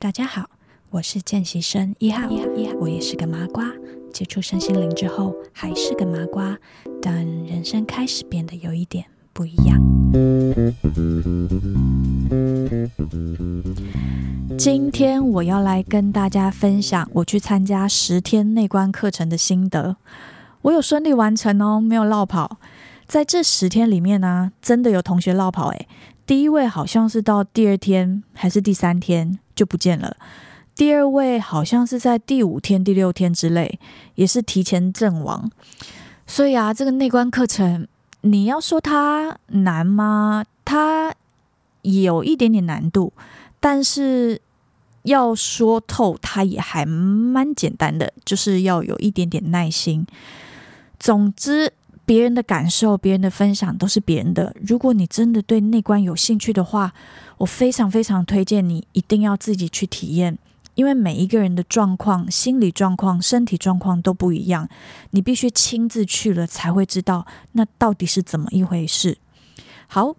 大家好，我是见习生一号，我也是个麻瓜。接触身心灵之后，还是个麻瓜，但人生开始变得有一点不一样。今天我要来跟大家分享我去参加十天内观课程的心得。我有顺利完成哦，没有落跑。在这十天里面呢、真的有同学落跑诶。第一位好像是到第二天还是第三天就不见了。第二位好像是在第五天、第六天之类，也是提前阵亡。所以啊，这个内观课程，你要说它难吗？它有一点点难度，但是要说透，它也还蛮简单的，就是要有一点点耐心。总之，别人的感受、别人的分享都是别人的。如果你真的对内观有兴趣的话，我非常非常推荐你一定要自己去体验。因为每一个人的状况、心理状况、身体状况都不一样，你必须亲自去了才会知道那到底是怎么一回事。好，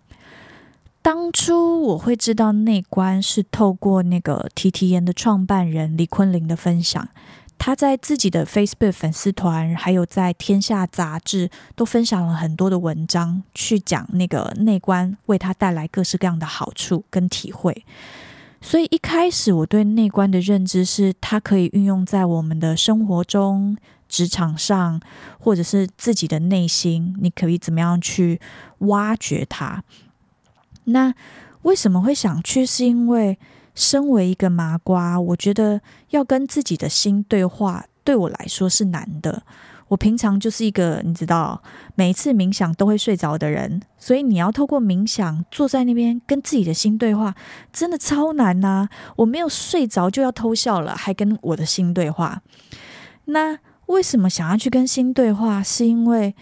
当初我会知道内观是透过那个提提研的创办人李坤林的分享，他在自己的 Facebook 粉丝团，还有在天下杂志都分享了很多的文章，去讲那个内观为他带来各式各样的好处跟体会。所以一开始我对内观的认知是，它可以运用在我们的生活中、职场上，或者是自己的内心，你可以怎么样去挖掘它？那为什么会想去？是因为身为一个麻瓜，我觉得要跟自己的心对话，对我来说是难的。我平常就是一个你知道，每次冥想都会睡着的人，所以你要透过冥想坐在那边跟自己的心对话，真的超难呐！我没有睡着就要偷笑了，还跟我的心对话。那为什么想要去跟心对话？是因为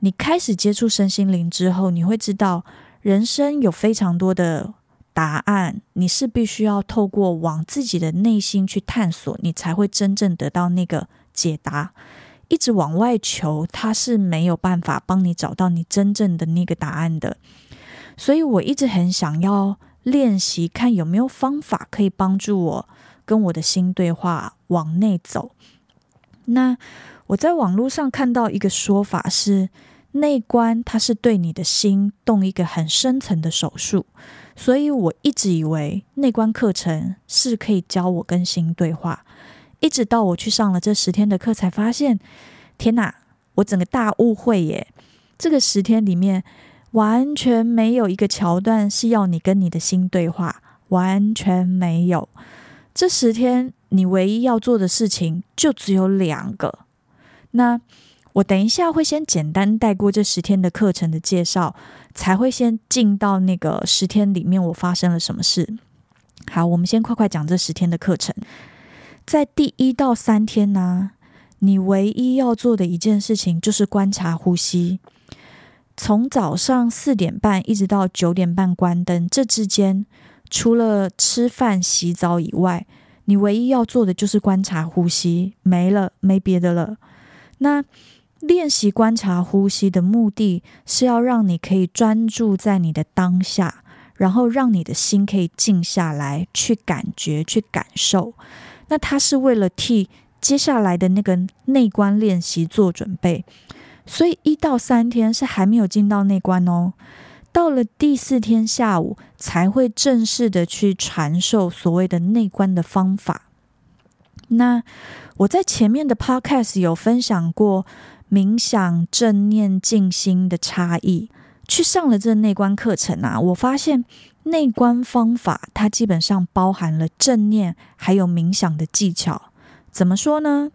你开始接触身心灵之后，你会知道人生有非常多的答案，你是必须要透过往自己的内心去探索，你才会真正得到那个解答。一直往外求，他是没有办法帮你找到你真正的那个答案的。所以我一直很想要练习，看有没有方法可以帮助我跟我的心对话，往内走。那我在网络上看到一个说法是，内观它是对你的心动一个很深层的手术。所以我一直以为内观课程是可以教我跟心对话。一直到我去上了这十天的课，才发现，天哪！我整个大误会耶！这个十天里面完全没有一个桥段是要你跟你的心对话，完全没有。这十天你唯一要做的事情就只有两个。那我等一下会先简单带过这十天的课程的介绍，才会先进到那个十天里面我发生了什么事。好，我们先快快讲这十天的课程。在第一到三天呢，你唯一要做的一件事情就是观察呼吸。从早上四点半一直到九点半关灯，这之间除了吃饭、洗澡以外，你唯一要做的就是观察呼吸，没了，没别的了。那练习观察呼吸的目的是要让你可以专注在你的当下，然后让你的心可以静下来，去感觉、去感受。那他是为了替接下来的那个内观练习做准备，所以一到三天是还没有进到内观哦，到了第四天下午才会正式的去传授所谓的内观的方法。那我在前面的 podcast 有分享过冥想、正念、静心的差异，去上了这内观课程啊，我发现。内观方法，它基本上包含了正念还有冥想的技巧。怎么说呢？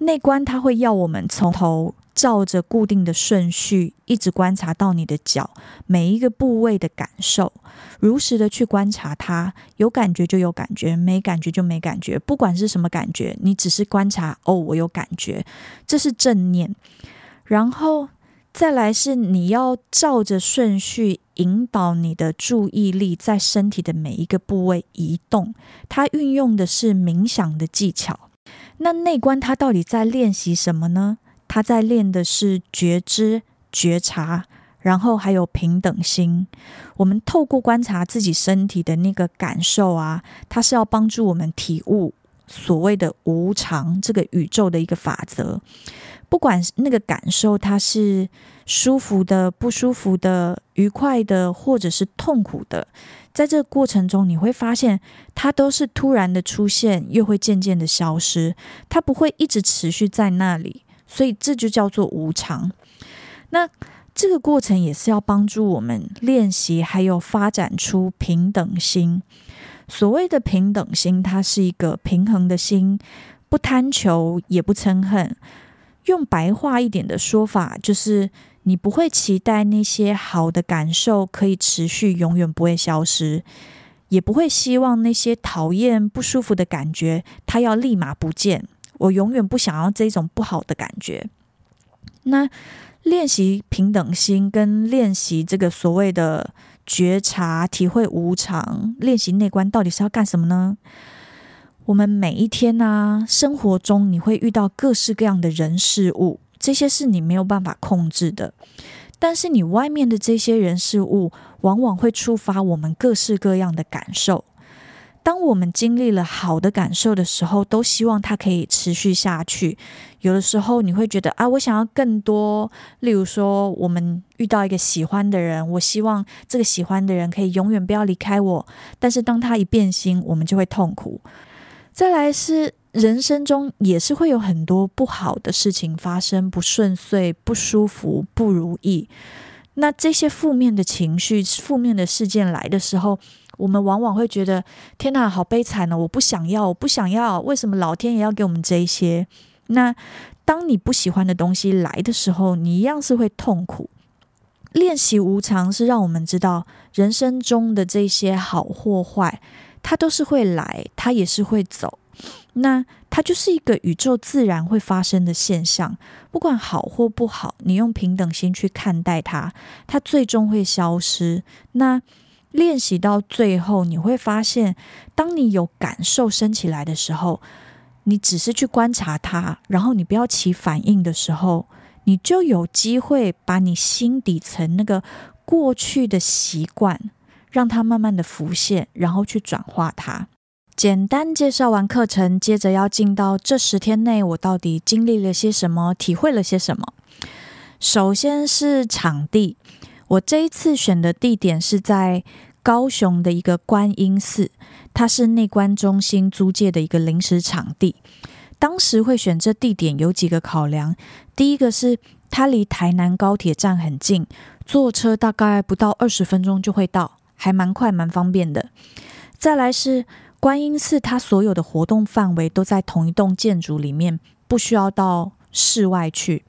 内观它会要我们从头照着固定的顺序，一直观察到你的脚每一个部位的感受，如实的去观察它，有感觉就有感觉，没感觉就没感觉。不管是什么感觉，你只是观察，哦，我有感觉，这是正念。然后。再来是你要照着顺序引导你的注意力在身体的每一个部位移动，它运用的是冥想的技巧。那内观它到底在练习什么呢？他在练的是觉知、觉察，然后还有平等心。我们透过观察自己身体的那个感受啊，它是要帮助我们体悟所谓的无常这个宇宙的一个法则。不管那个感受它是舒服的、不舒服的、愉快的，或者是痛苦的，在这个过程中，你会发现它都是突然的出现，又会渐渐的消失，它不会一直持续在那里，所以这就叫做无常。那这个过程也是要帮助我们练习，还有发展出平等心。所谓的平等心，它是一个平衡的心，不贪求，也不嗔恨。用白话一点的说法，就是你不会期待那些好的感受可以持续，永远不会消失，也不会希望那些讨厌、不舒服的感觉它要立马不见。我永远不想要这种不好的感觉。那练习平等心，跟练习这个所谓的觉察、体会无常、练习内观，到底是要干什么呢？我们每一天呢、啊，生活中你会遇到各式各样的人事物，这些是你没有办法控制的。但是你外面的这些人事物，往往会触发我们各式各样的感受。当我们经历了好的感受的时候，都希望它可以持续下去。有的时候你会觉得啊，我想要更多。例如说，我们遇到一个喜欢的人，我希望这个喜欢的人可以永远不要离开我。但是当他一变心，我们就会痛苦。再来是人生中也是会有很多不好的事情发生，不顺遂、不舒服、不如意。那这些负面的情绪、负面的事件来的时候，我们往往会觉得：天哪，好悲惨哦！我不想要，我不想要。为什么老天爷要给我们这一些？那当你不喜欢的东西来的时候，你一样是会痛苦。练习无常是让我们知道人生中的这些好或坏。它都是会来，它也是会走。那它就是一个宇宙自然会发生的现象，不管好或不好，你用平等心去看待它，它最终会消失。那练习到最后，你会发现，当你有感受升起来的时候，你只是去观察它，然后你不要起反应的时候，你就有机会把你心底层那个过去的习惯。让它慢慢的浮现，然后去转化它。简单介绍完课程，接着要进到这十天内我到底经历了些什么，体会了些什么。首先是场地，我这一次选的地点是在高雄的一个观音寺，它是内观中心租借的一个临时场地。当时会选这地点有几个考量，第一个是它离台南高铁站很近，坐车大概不到二十分钟就会到。还蛮快蛮方便的。再来是观音寺，它所有的活动范围都在同一栋建筑里面，不需要到室外去。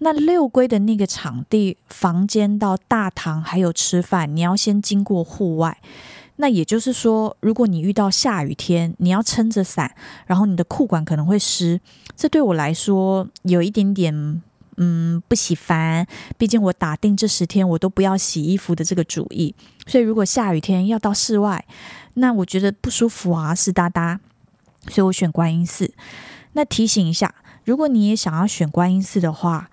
那六龟的那个场地，房间到大堂还有吃饭，你要先经过户外。那也就是说，如果你遇到下雨天，你要撑着伞，然后你的裤管可能会湿，这对我来说有一点点。嗯，不喜欢。毕竟我打定这十天我都不要洗衣服的这个主意，所以如果下雨天要到室外，那我觉得不舒服啊，湿哒哒。所以我选观音寺。那提醒一下，如果你也想要选观音寺的话，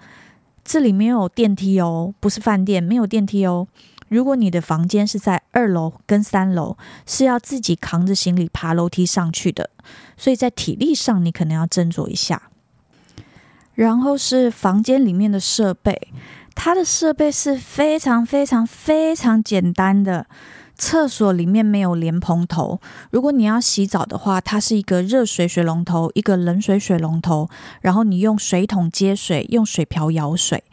这里没有电梯哦，不是饭店，没有电梯哦。如果你的房间是在二楼跟三楼，是要自己扛着行李爬楼梯上去的，所以在体力上你可能要斟酌一下。然后是房间里面的设备，它的设备是非常非常非常简单的。厕所里面没有莲蓬头，如果你要洗澡的话，它是一个热水水龙头，一个冷水水龙头，然后你用水桶接水，用水瓢舀水。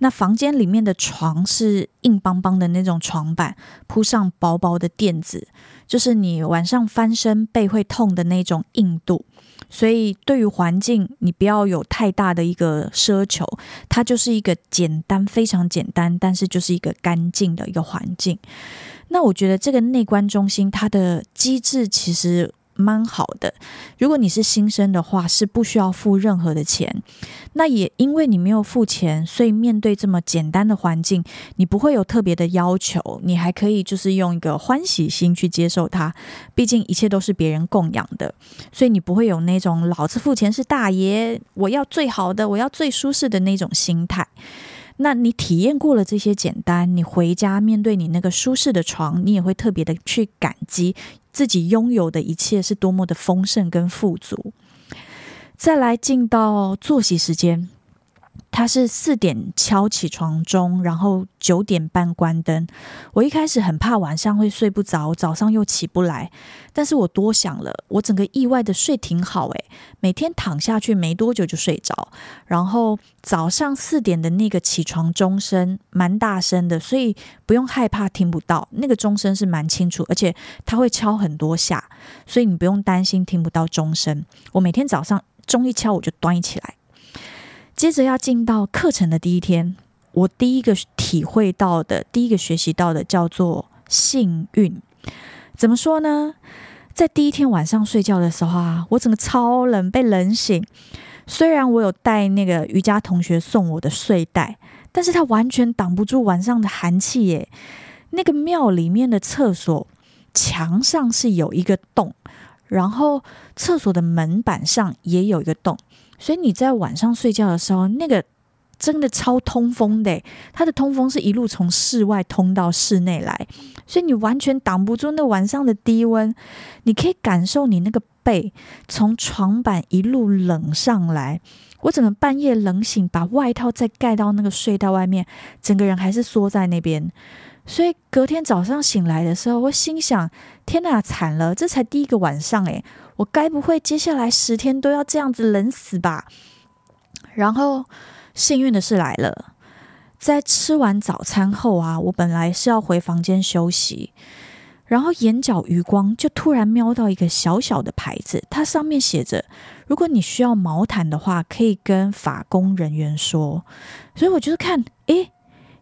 那房间里面的床是硬邦邦的那种床板，铺上薄薄的垫子，就是你晚上翻身背会痛的那种硬度。所以，对于环境，你不要有太大的一个奢求，它就是一个简单、非常简单，但是就是一个干净的一个环境。那我觉得这个内观中心，它的机制其实。蛮好的。如果你是新生的话，是不需要付任何的钱。那也因为你没有付钱，所以面对这么简单的环境，你不会有特别的要求，你还可以就是用一个欢喜心去接受它。毕竟一切都是别人供养的，所以你不会有那种老子付钱是大爷，我要最好的，我要最舒适的那种心态。那你体验过了这些简单，你回家面对你那个舒适的床，你也会特别的去感激自己拥有的一切是多么的丰盛跟富足。再来进到作息时间。他是四点敲起床钟，然后九点半关灯。我一开始很怕晚上会睡不着，早上又起不来。但是我多想了，我整个意外的睡挺好诶，每天躺下去没多久就睡着。然后早上四点的那个起床钟声蛮大声的，所以不用害怕听不到。那个钟声是蛮清楚，而且它会敲很多下，所以你不用担心听不到钟声。我每天早上钟一敲，我就端起来。接着要进到课程的第一天，我第一个体会到的、第一个学习到的叫做幸运。怎么说呢？在第一天晚上睡觉的时候啊，我整个超冷，被冷醒。虽然我有带那个瑜伽同学送我的睡袋，但是它完全挡不住晚上的寒气耶。那个庙里面的厕所墙上是有一个洞，然后厕所的门板上也有一个洞。所以你在晚上睡觉的时候，那个真的超通风的，它的通风是一路从室外通到室内来，所以你完全挡不住那晚上的低温。你可以感受你那个背从床板一路冷上来。我整个半夜冷醒，把外套再盖到那个睡袋外面，整个人还是缩在那边。所以隔天早上醒来的时候，我心想：天哪，惨了！这才第一个晚上，诶，我该不会接下来十天都要这样子冷死吧？然后幸运的事来了，在吃完早餐后啊，我本来是要回房间休息，然后眼角余光就突然瞄到一个小小的牌子，它上面写着：如果你需要毛毯的话，可以跟法工人员说。所以我就是看，诶。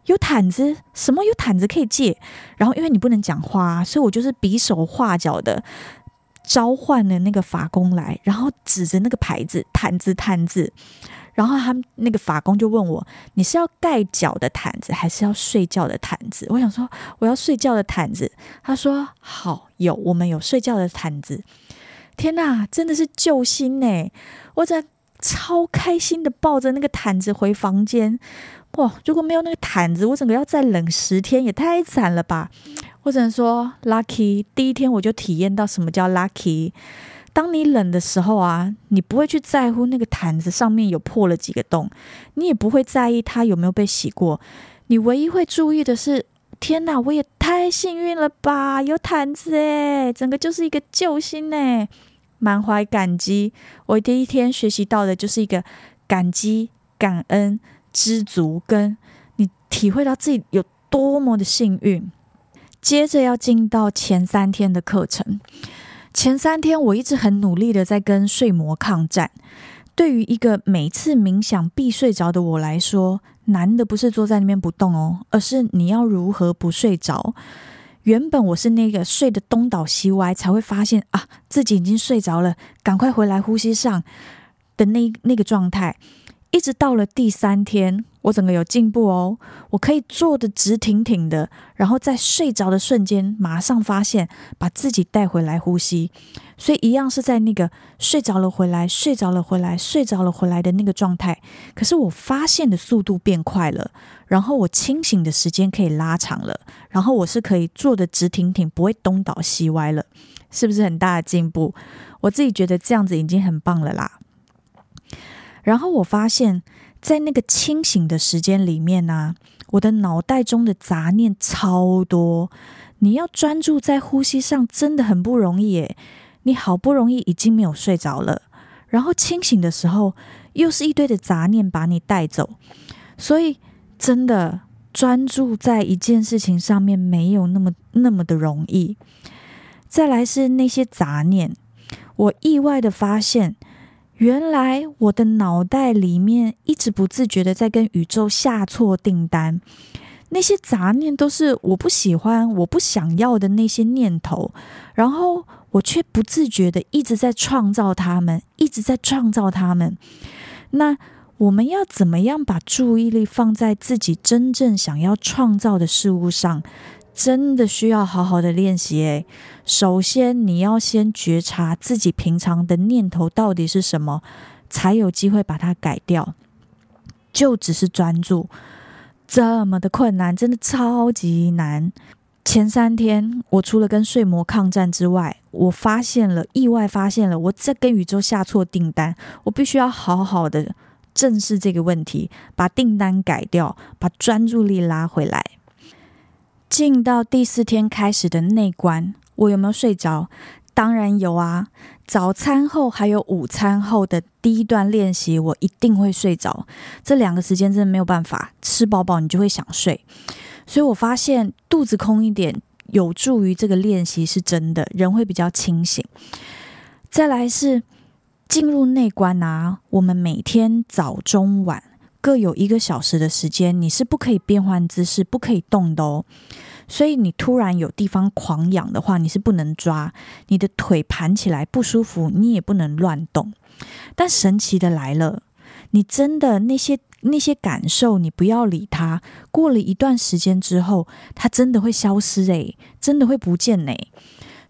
有毯子？什么有毯子可以借？然后因为你不能讲话，所以我就是比手画脚的召唤了那个法工来，然后指着那个牌子“毯子，毯子”，然后他们那个法工就问我：“你是要盖脚的毯子，还是要睡觉的毯子？”我想说：“我要睡觉的毯子。”他说：“好，有，我们有睡觉的毯子。”天哪，真的是救星呢！我在超开心的抱着那个毯子回房间。哇！如果没有那个毯子，我整个要再冷十天也太惨了吧！我只能说 lucky，第一天我就体验到什么叫 lucky。当你冷的时候啊，你不会去在乎那个毯子上面有破了几个洞，你也不会在意它有没有被洗过，你唯一会注意的是：天哪，我也太幸运了吧！有毯子诶，整个就是一个救星诶，满怀感激。我第一天学习到的就是一个感激、感恩。知足，跟你体会到自己有多么的幸运。接着要进到前三天的课程，前三天我一直很努力的在跟睡魔抗战。对于一个每次冥想必睡着的我来说，难的不是坐在那边不动哦，而是你要如何不睡着。原本我是那个睡得东倒西歪，才会发现啊自己已经睡着了，赶快回来呼吸上的那那个状态。一直到了第三天，我整个有进步哦，我可以坐得直挺挺的，然后在睡着的瞬间，马上发现把自己带回来呼吸，所以一样是在那个睡着了回来、睡着了回来、睡着了回来的那个状态。可是我发现的速度变快了，然后我清醒的时间可以拉长了，然后我是可以坐得直挺挺，不会东倒西歪了，是不是很大的进步？我自己觉得这样子已经很棒了啦。然后我发现，在那个清醒的时间里面呢、我的脑袋中的杂念超多。你要专注在呼吸上，真的很不容易耶。你好不容易已经没有睡着了，然后清醒的时候，又是一堆的杂念把你带走。所以，真的专注在一件事情上面，没有那么那么的容易。再来是那些杂念，我意外的发现。原来我的脑袋里面一直不自觉的在跟宇宙下错订单，那些杂念都是我不喜欢、我不想要的那些念头，然后我却不自觉的一直在创造他们，一直在创造他们。那我们要怎么样把注意力放在自己真正想要创造的事物上？真的需要好好的练习诶。首先，你要先觉察自己平常的念头到底是什么，才有机会把它改掉。就只是专注，这么的困难，真的超级难。前三天，我除了跟睡魔抗战之外，我发现了意外，发现了我在跟宇宙下错订单，我必须要好好的正视这个问题，把订单改掉，把专注力拉回来。进到第四天开始的内观，我有没有睡着？当然有啊！早餐后还有午餐后的第一段练习，我一定会睡着。这两个时间真的没有办法，吃饱饱你就会想睡。所以我发现肚子空一点有助于这个练习，是真的，人会比较清醒。再来是进入内观啊，我们每天早中晚各有一个小时的时间，你是不可以变换姿势，不可以动的哦。所以你突然有地方狂痒的话，你是不能抓，你的腿盘起来不舒服，你也不能乱动。但神奇的来了，你真的那些。那些感受，你不要理它。过了一段时间之后，它真的会消失诶，真的会不见诶。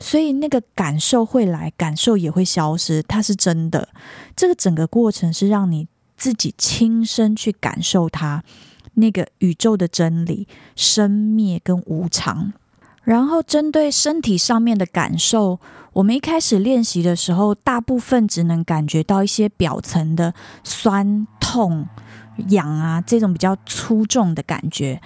所以那个感受会来，感受也会消失，它是真的。这个整个过程是让你自己亲身去感受它，那个宇宙的真理，生灭跟无常。然后针对身体上面的感受，我们一开始练习的时候，大部分只能感觉到一些表层的酸痛。痒啊，这种比较粗重的感觉。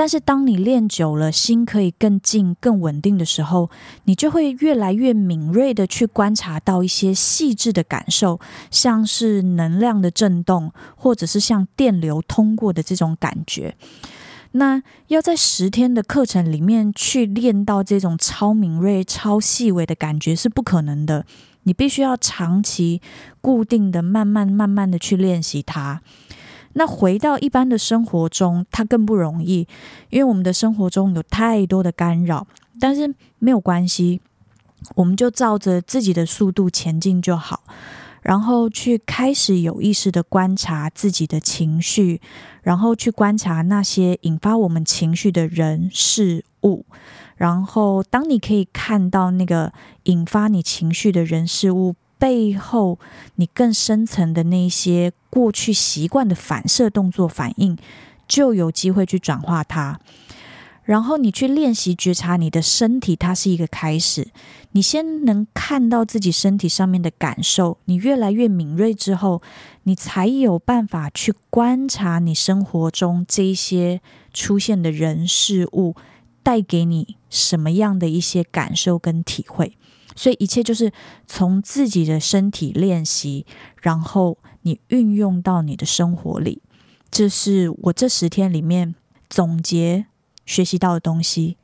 但是当你练久了，心可以更静、更稳定的时候，你就会越来越敏锐地去观察到一些细致的感受，像是能量的震动，或者是像电流通过的这种感觉。那要在十天的课程里面去练到这种超敏锐、超细微的感觉是不可能的。你必须要长期、固定的、慢慢、慢慢的去练习它。那回到一般的生活中，它更不容易，因为我们的生活中有太多的干扰。但是没有关系，我们就照着自己的速度前进就好，然后去开始有意识的观察自己的情绪，然后去观察那些引发我们情绪的人事物。然后，当你可以看到那个引发你情绪的人事物，背后，你更深层的那些过去习惯的反射动作反应，就有机会去转化它。然后你去练习觉察你的身体，它是一个开始。你先能看到自己身体上面的感受，你越来越敏锐之后，你才有办法去观察你生活中这一些出现的人事物，带给你什么样的一些感受跟体会。所以一切就是从自己的身体练习，然后你运用到你的生活里。这是我这十天里面总结学习到的东西。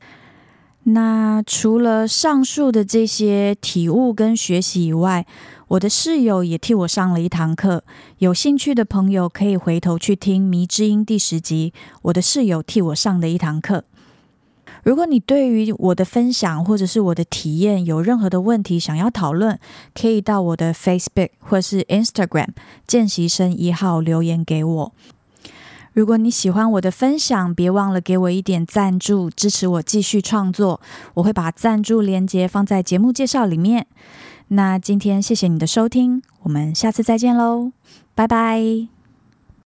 那除了上述的这些体悟跟学习以外，我的室友也替我上了一堂课。有兴趣的朋友可以回头去听《迷之音》第十集，我的室友替我上的一堂课。如果你对于我的分享或者是我的体验有任何的问题想要讨论，可以到我的 Facebook 或是 Instagram 见习生一号留言给我。如果你喜欢我的分享，别忘了给我一点赞助，支持我继续创作。我会把赞助链接放在节目介绍里面。那今天谢谢你的收听，我们下次再见喽，拜拜。